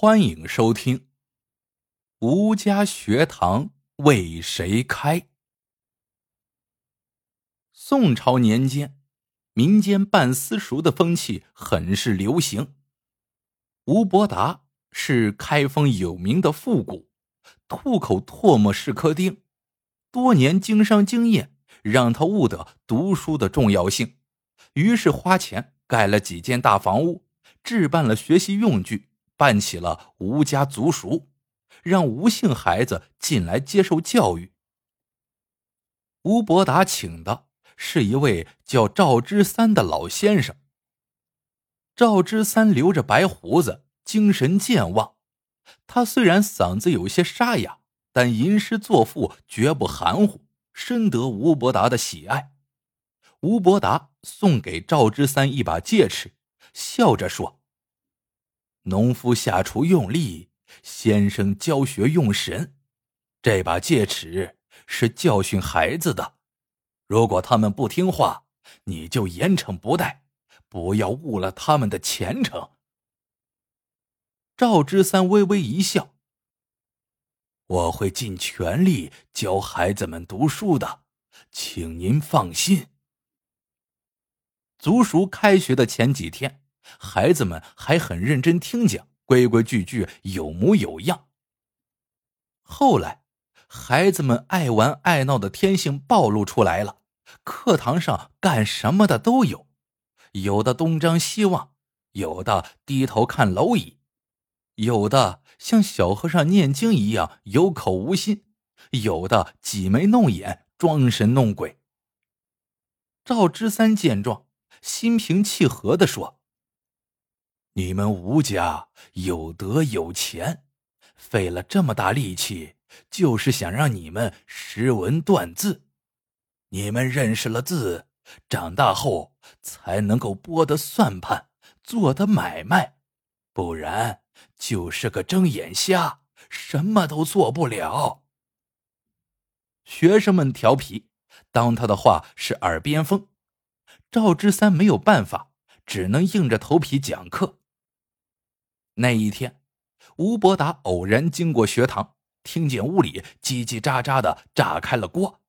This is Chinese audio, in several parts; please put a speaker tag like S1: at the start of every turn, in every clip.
S1: 欢迎收听《吴家学堂为谁开》。宋朝年间，民间办私塾的风气很是流行。吴伯达是开封有名的富贾，吐口唾沫是颗钉，多年经商经验让他悟得读书的重要性，于是花钱盖了几间大房屋，置办了学习用具。办起了吴家族塾，让吴姓孩子进来接受教育。吴伯达请的是一位叫赵之三的老先生。赵之三留着白胡子，精神健旺。他虽然嗓子有些沙哑，但吟诗作赋绝不含糊，深得吴伯达的喜爱。吴伯达送给赵之三一把戒尺，笑着说。农夫下厨用力，先生教学用神。这把戒尺是教训孩子的，如果他们不听话，你就严惩不贷，不要误了他们的前程。赵之三微微一笑：“我会尽全力教孩子们读书的，请您放心。”族塾开学的前几天。孩子们还很认真听讲，规规矩矩，有模有样。后来，孩子们爱玩爱闹的天性暴露出来了，课堂上干什么的都有，有的东张西望，有的低头看蝼蚁，有的像小和尚念经一样有口无心，有的挤眉弄眼，装神弄鬼。赵之三见状，心平气和的说。你们吴家有德有钱，费了这么大力气，就是想让你们识文断字。你们认识了字，长大后才能够拨的算盘，做的买卖，不然就是个睁眼瞎，什么都做不了。学生们调皮，当他的话是耳边风。赵之三没有办法，只能硬着头皮讲课。那一天，吴伯达偶然经过学堂，听见屋里叽叽喳喳的炸开了锅。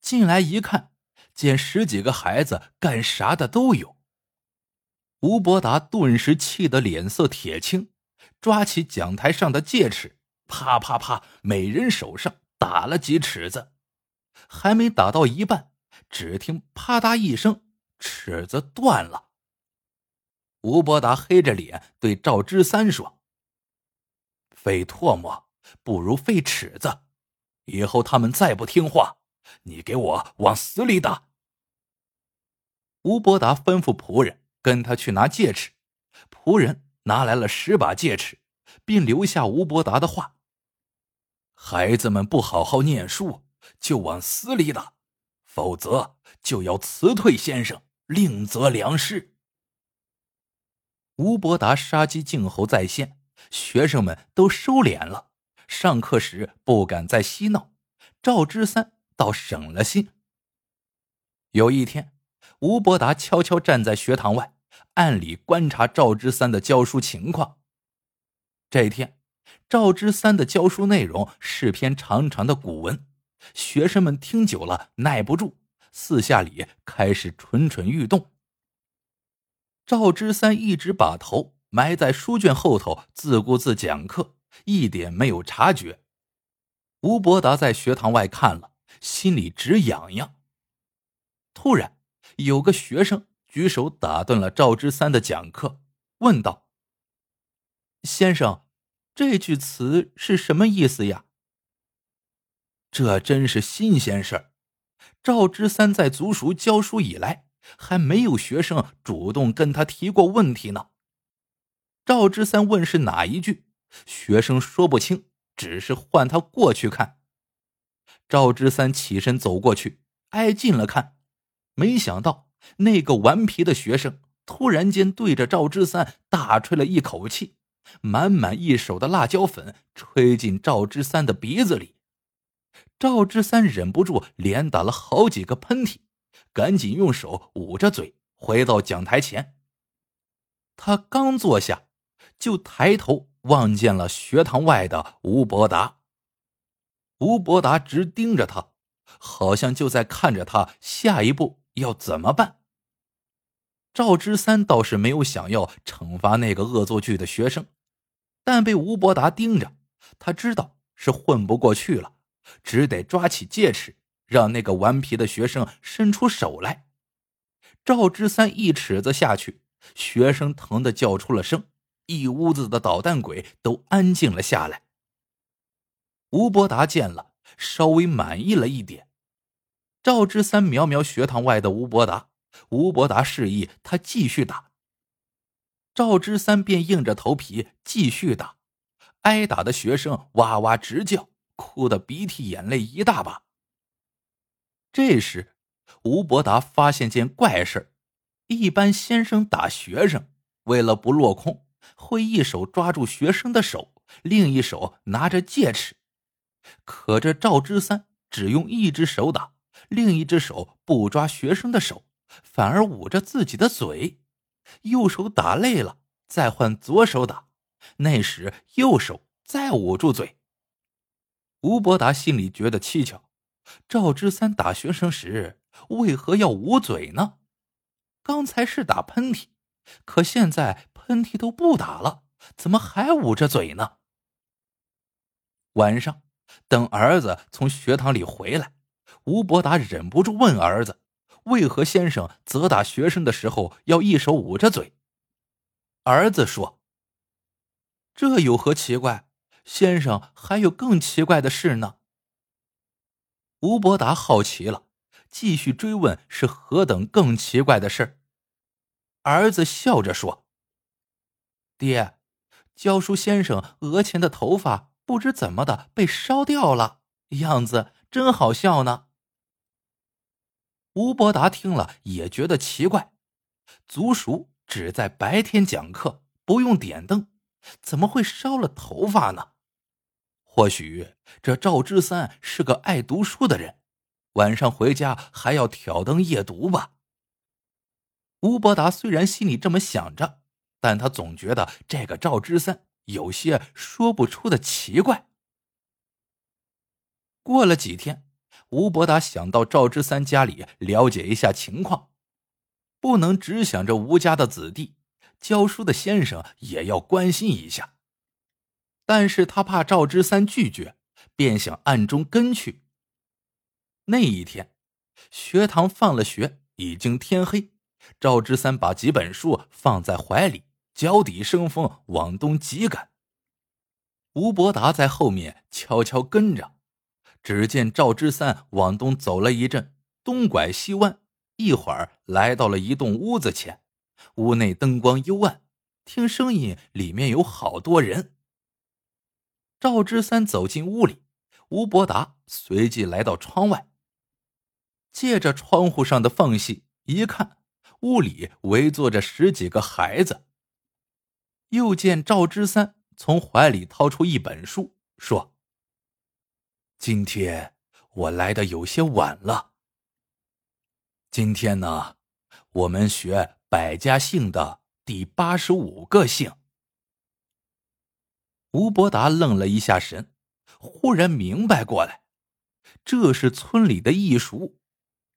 S1: 进来一看，见十几个孩子干啥的都有。吴伯达顿时气得脸色铁青，抓起讲台上的戒尺，啪啪啪，每人手上打了几尺子。还没打到一半，只听啪嗒一声，尺子断了。吴伯达黑着脸对赵之三说：“费唾沫不如费尺子，以后他们再不听话，你给我往死里打。”吴伯达吩咐仆人跟他去拿戒尺，仆人拿来了十把戒尺，并留下吴伯达的话：“孩子们不好好念书，就往死里打，否则就要辞退先生，另择良师。”吴伯达杀鸡儆猴在先，学生们都收敛了，上课时不敢再嬉闹。赵之三倒省了心。有一天，吴伯达悄悄站在学堂外，暗里观察赵之三的教书情况。这一天，赵之三的教书内容是篇长长的古文，学生们听久了耐不住，四下里开始蠢蠢欲动。赵之三一直把头埋在书卷后头，自顾自讲课，一点没有察觉。吴伯达在学堂外看了，心里直痒痒。突然，有个学生举手打断了赵之三的讲课，问道：“先生，这句词是什么意思呀？”这真是新鲜事儿。赵之三在族塾教书以来。还没有学生主动跟他提过问题呢。赵之三问是哪一句，学生说不清，只是唤他过去看。赵之三起身走过去，挨近了看，没想到那个顽皮的学生突然间对着赵之三大吹了一口气，满满一手的辣椒粉吹进赵之三的鼻子里。赵之三忍不住连打了好几个喷嚏。赶紧用手捂着嘴，回到讲台前。他刚坐下，就抬头望见了学堂外的吴伯达。吴伯达直盯着他，好像就在看着他下一步要怎么办。赵之三倒是没有想要惩罚那个恶作剧的学生，但被吴伯达盯着，他知道是混不过去了，只得抓起戒尺，让那个顽皮的学生伸出手来。赵之三一尺子下去，学生疼得叫出了声，一屋子的捣蛋鬼都安静了下来。吴伯达见了，稍微满意了一点。赵之三瞄瞄学堂外的吴伯达，吴伯达示意他继续打。赵之三便硬着头皮继续打，挨打的学生哇哇直叫，哭得鼻涕眼泪一大把。这时，吴伯达发现件怪事一般先生打学生，为了不落空，会一手抓住学生的手，另一手拿着戒尺。可这赵之三只用一只手打，另一只手不抓学生的手，反而捂着自己的嘴。右手打累了，再换左手打，那时右手再捂住嘴。吴伯达心里觉得蹊跷：赵之三打学生时为何要捂嘴呢？刚才是打喷嚏，可现在喷嚏都不打了，怎么还捂着嘴呢？晚上。等儿子从学堂里回来，吴伯达忍不住问儿子：“为何先生责打学生的时候要一手捂着嘴？”儿子说：“这有何奇怪？先生还有更奇怪的事呢。”吴伯达好奇了，继续追问是何等更奇怪的事。儿子笑着说：“爹，教书先生额前的头发。”不知怎么的被烧掉了，样子真好笑呢。吴伯达听了也觉得奇怪，族塾只在白天讲课，不用点灯，怎么会烧了头发呢？或许这赵之三是个爱读书的人，晚上回家还要挑灯夜读吧。吴伯达虽然心里这么想着，但他总觉得这个赵之三。有些说不出的奇怪。过了几天，吴伯达想到赵之三家里了解一下情况，不能只想着吴家的子弟，教书的先生也要关心一下。但是他怕赵之三拒绝，便想暗中跟去。那一天，学堂放了学，已经天黑，赵之三把几本书放在怀里。脚底生风，往东急赶。吴伯达在后面悄悄跟着。只见赵之三往东走了一阵，东拐西弯，一会儿来到了一栋屋子前。屋内灯光幽暗，听声音里面有好多人。赵之三走进屋里，吴伯达随即来到窗外，借着窗户上的缝隙一看，屋里围坐着十几个孩子。又见赵之三从怀里掏出一本书，说：“今天我来的有些晚了。今天呢，我们学百家姓的第八十五个姓。”吴伯达愣了一下神，忽然明白过来，这是村里的义塾，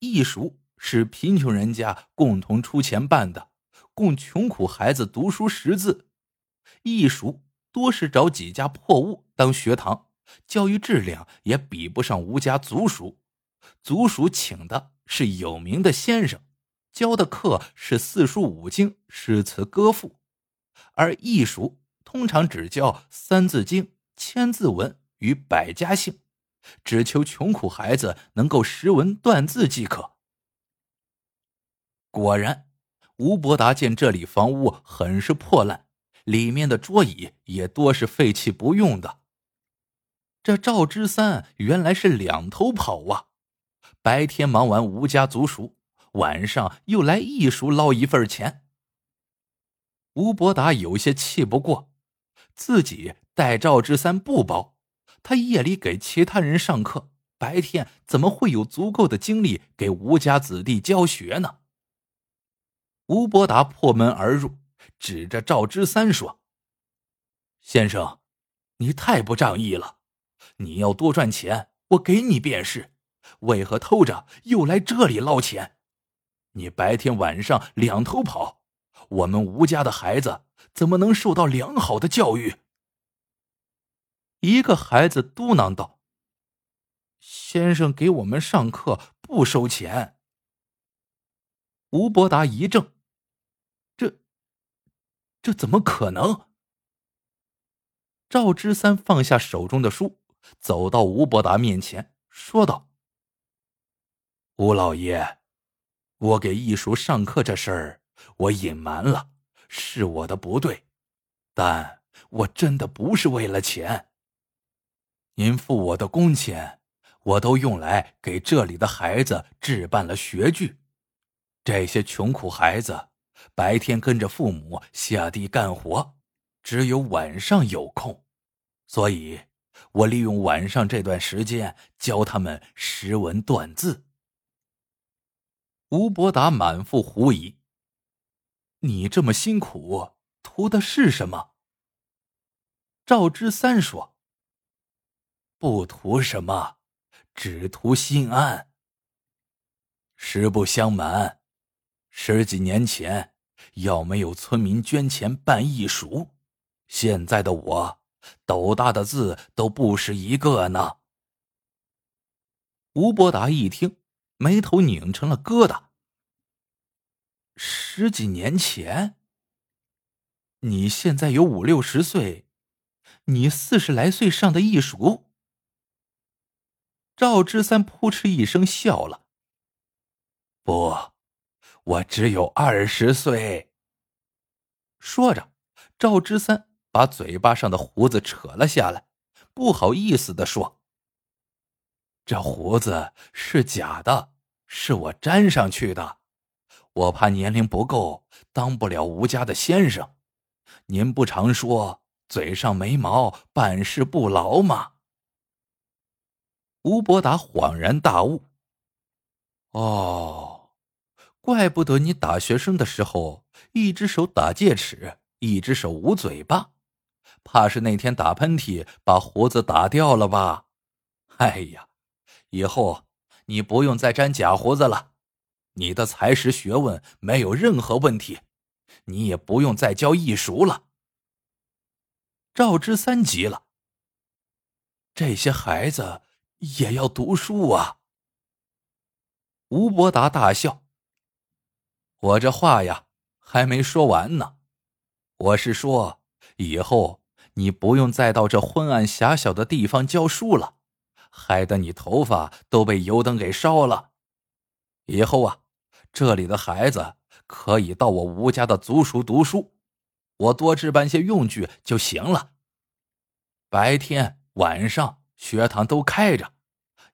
S1: 义塾是贫穷人家共同出钱办的，供穷苦孩子读书识字。艺塾多是找几家破屋当学堂，教育质量也比不上吴家族塾。族塾请的是有名的先生，教的课是四书五经、诗词歌赋，而艺塾通常只教《三字经》《千字文》与百家姓，只求穷苦孩子能够识文断字即可。果然，吴伯达见这里房屋很是破烂。里面的桌椅也多是废弃不用的。这赵之三原来是两头跑啊！白天忙完吴家族塾，晚上又来义塾捞一份钱。吴伯达有些气不过，自己带赵之三不包，他夜里给其他人上课，白天怎么会有足够的精力给吴家子弟教学呢？吴伯达破门而入。指着赵之三说：“先生，你太不仗义了！你要多赚钱，我给你便是，为何偷着又来这里捞钱？你白天晚上两头跑，我们吴家的孩子怎么能受到良好的教育？一个孩子嘟囔道：“先生给我们上课不收钱。”吴伯达一怔：“这，这怎么可能？”赵之三放下手中的书，走到吴伯达面前，说道：“吴老爷。”我给艺术上课这事儿，我隐瞒了，是我的不对，但我真的不是为了钱。您付我的工钱，我都用来给这里的孩子置办了学具。这些穷苦孩子白天跟着父母下地干活，只有晚上有空，所以我利用晚上这段时间教他们识文断字。吴伯达满腹狐疑：“你这么辛苦，图的是什么？”赵之三说：“不图什么，只图心安。实不相瞒，十几年前要没有村民捐钱办义塾，现在的我斗大的字都不识一个呢。”吴伯达一听。眉头拧成了疙瘩。十几年前，你现在有五六十岁，你四十来岁上的艺术。赵之三扑哧一声笑了。不，我只有二十岁。说着，赵之三把嘴巴上的胡子扯了下来，不好意思的说。这胡子是假的，是我粘上去的。我怕年龄不够，当不了吴家的先生。您不常说嘴上没毛，办事不牢吗？吴伯达恍然大悟。哦，怪不得你打学生的时候，一只手打戒尺，一只手捂嘴巴，怕是那天打喷嚏把胡子打掉了吧？哎呀！以后你不用再粘假胡子了，你的才识学问没有任何问题，你也不用再教艺术了。赵之三急了，这些孩子也要读书啊。吴伯达大笑：“我这话呀还没说完呢，我是说，以后你不用再到这昏暗狭小的地方教书了。”害得你头发都被油灯给烧了。以后啊，这里的孩子可以到我吴家的族塾读书，我多置办些用具就行了。白天晚上学堂都开着，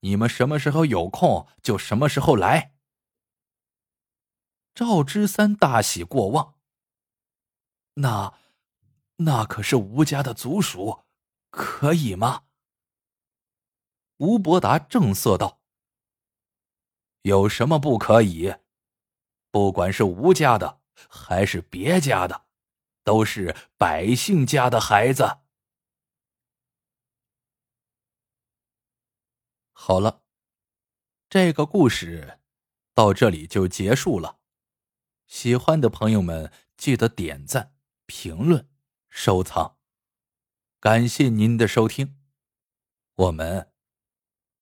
S1: 你们什么时候有空就什么时候来。赵之三大喜过望。那，那可是吴家的族塾，可以吗？吴伯达正色道：“有什么不可以？不管是吴家的还是别家的，都是百姓家的孩子。”好了，这个故事到这里就结束了。喜欢的朋友们记得点赞、评论、收藏，感谢您的收听，我们。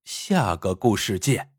S1: 下个故事见。